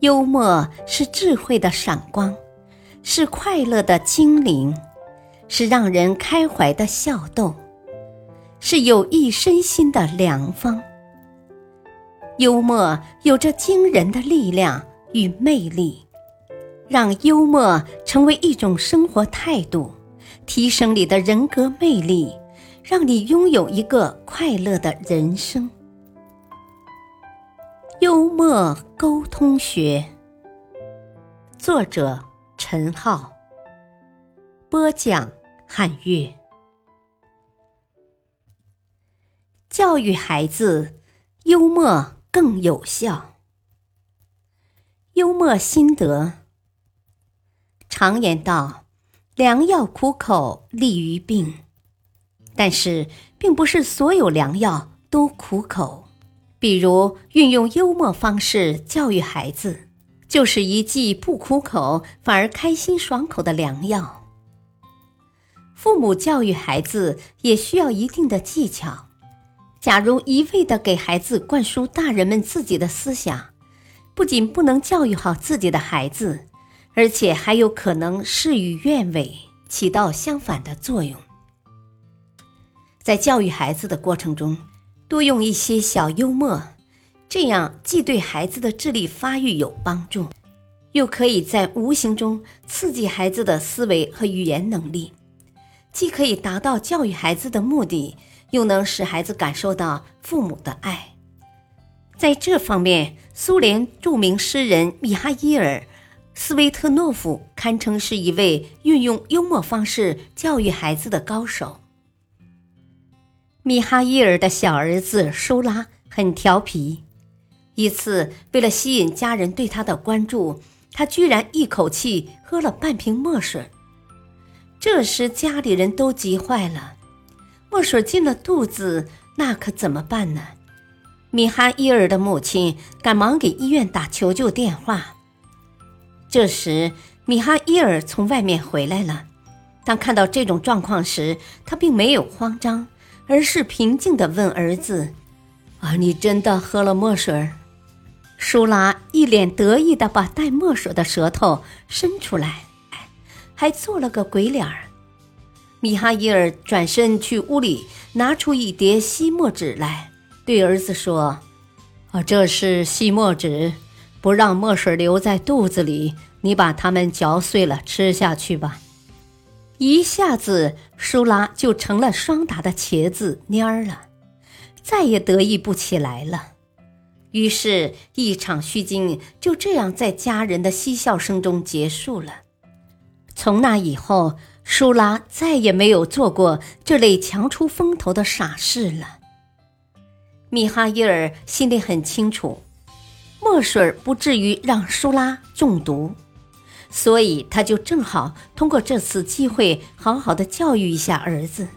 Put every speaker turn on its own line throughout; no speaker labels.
幽默是智慧的闪光，是快乐的精灵，是让人开怀的笑动，是有益身心的良方。幽默有着惊人的力量与魅力，让幽默成为一种生活态度，提升你的人格魅力，让你拥有一个快乐的人生。幽默沟通学，作者陈浩，播讲汉月。教育孩子，幽默更有效。幽默心得：常言道，良药苦口利于病，但是并不是所有良药都苦口。比如运用幽默方式教育孩子，就是一剂不苦口反而开心爽口的良药。父母教育孩子也需要一定的技巧。假如一味的给孩子灌输大人们自己的思想，不仅不能教育好自己的孩子，而且还有可能事与愿违，起到相反的作用。在教育孩子的过程中，多用一些小幽默，这样既对孩子的智力发育有帮助，又可以在无形中刺激孩子的思维和语言能力，既可以达到教育孩子的目的，又能使孩子感受到父母的爱。在这方面，苏联著名诗人米哈伊尔·斯维特诺夫堪称是一位运用幽默方式教育孩子的高手。米哈伊尔的小儿子舒拉很调皮，一次为了吸引家人对他的关注，他居然一口气喝了半瓶墨水。这时家里人都急坏了，墨水进了肚子，那可怎么办呢？米哈伊尔的母亲赶忙给医院打求救电话。这时米哈伊尔从外面回来了，当看到这种状况时，他并没有慌张。而是平静地问儿子：“啊，你真的喝了墨水？”舒拉一脸得意地把带墨水的舌头伸出来，还做了个鬼脸儿。米哈伊尔转身去屋里拿出一叠吸墨纸来，对儿子说：“啊，这是吸墨纸，不让墨水留在肚子里，你把它们嚼碎了吃下去吧。”一下子，舒拉就成了双打的茄子蔫儿了，再也得意不起来了。于是，一场虚惊就这样在家人的嬉笑声中结束了。从那以后，舒拉再也没有做过这类强出风头的傻事了。米哈伊尔心里很清楚，墨水不至于让舒拉中毒。所以，他就正好通过这次机会，好好的教育一下儿子。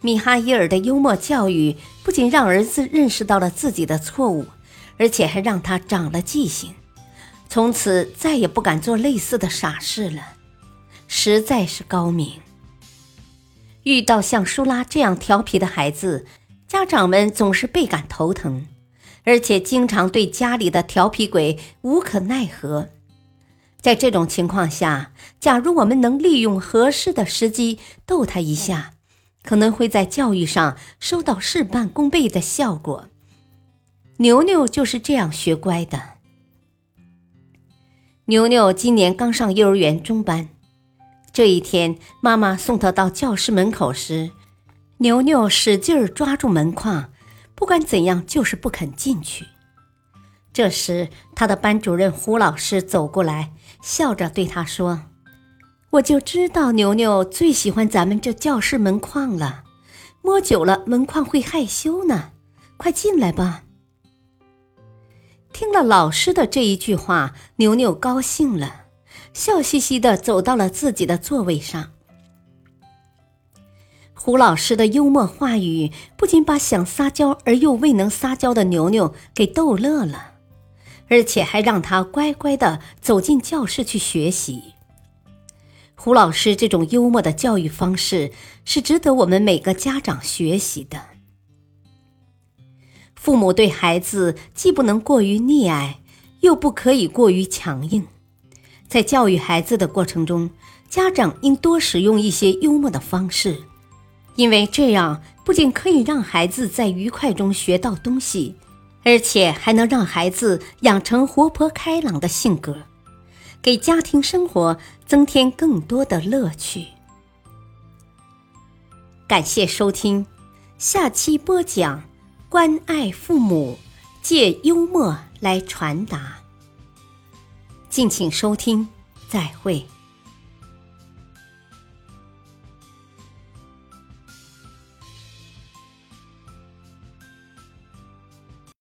米哈伊尔的幽默教育不仅让儿子认识到了自己的错误，而且还让他长了记性，从此再也不敢做类似的傻事了，实在是高明。遇到像舒拉这样调皮的孩子，家长们总是倍感头疼，而且经常对家里的调皮鬼无可奈何。在这种情况下，假如我们能利用合适的时机逗他一下，可能会在教育上收到事半功倍的效果。牛牛就是这样学乖的。牛牛今年刚上幼儿园中班，这一天，妈妈送他到教室门口时，牛牛使劲抓住门框，不管怎样就是不肯进去。这时，他的班主任胡老师走过来。笑着对他说：“我就知道牛牛最喜欢咱们这教室门框了，摸久了门框会害羞呢。快进来吧。”听了老师的这一句话，牛牛高兴了，笑嘻嘻的走到了自己的座位上。胡老师的幽默话语不仅把想撒娇而又未能撒娇的牛牛给逗乐了。而且还让他乖乖的走进教室去学习。胡老师这种幽默的教育方式是值得我们每个家长学习的。父母对孩子既不能过于溺爱，又不可以过于强硬。在教育孩子的过程中，家长应多使用一些幽默的方式，因为这样不仅可以让孩子在愉快中学到东西，而且还能让孩子养成活泼开朗的性格，给家庭生活增添更多的乐趣。感谢收听，下期播讲关爱父母，借幽默来传达。敬请收听，再会。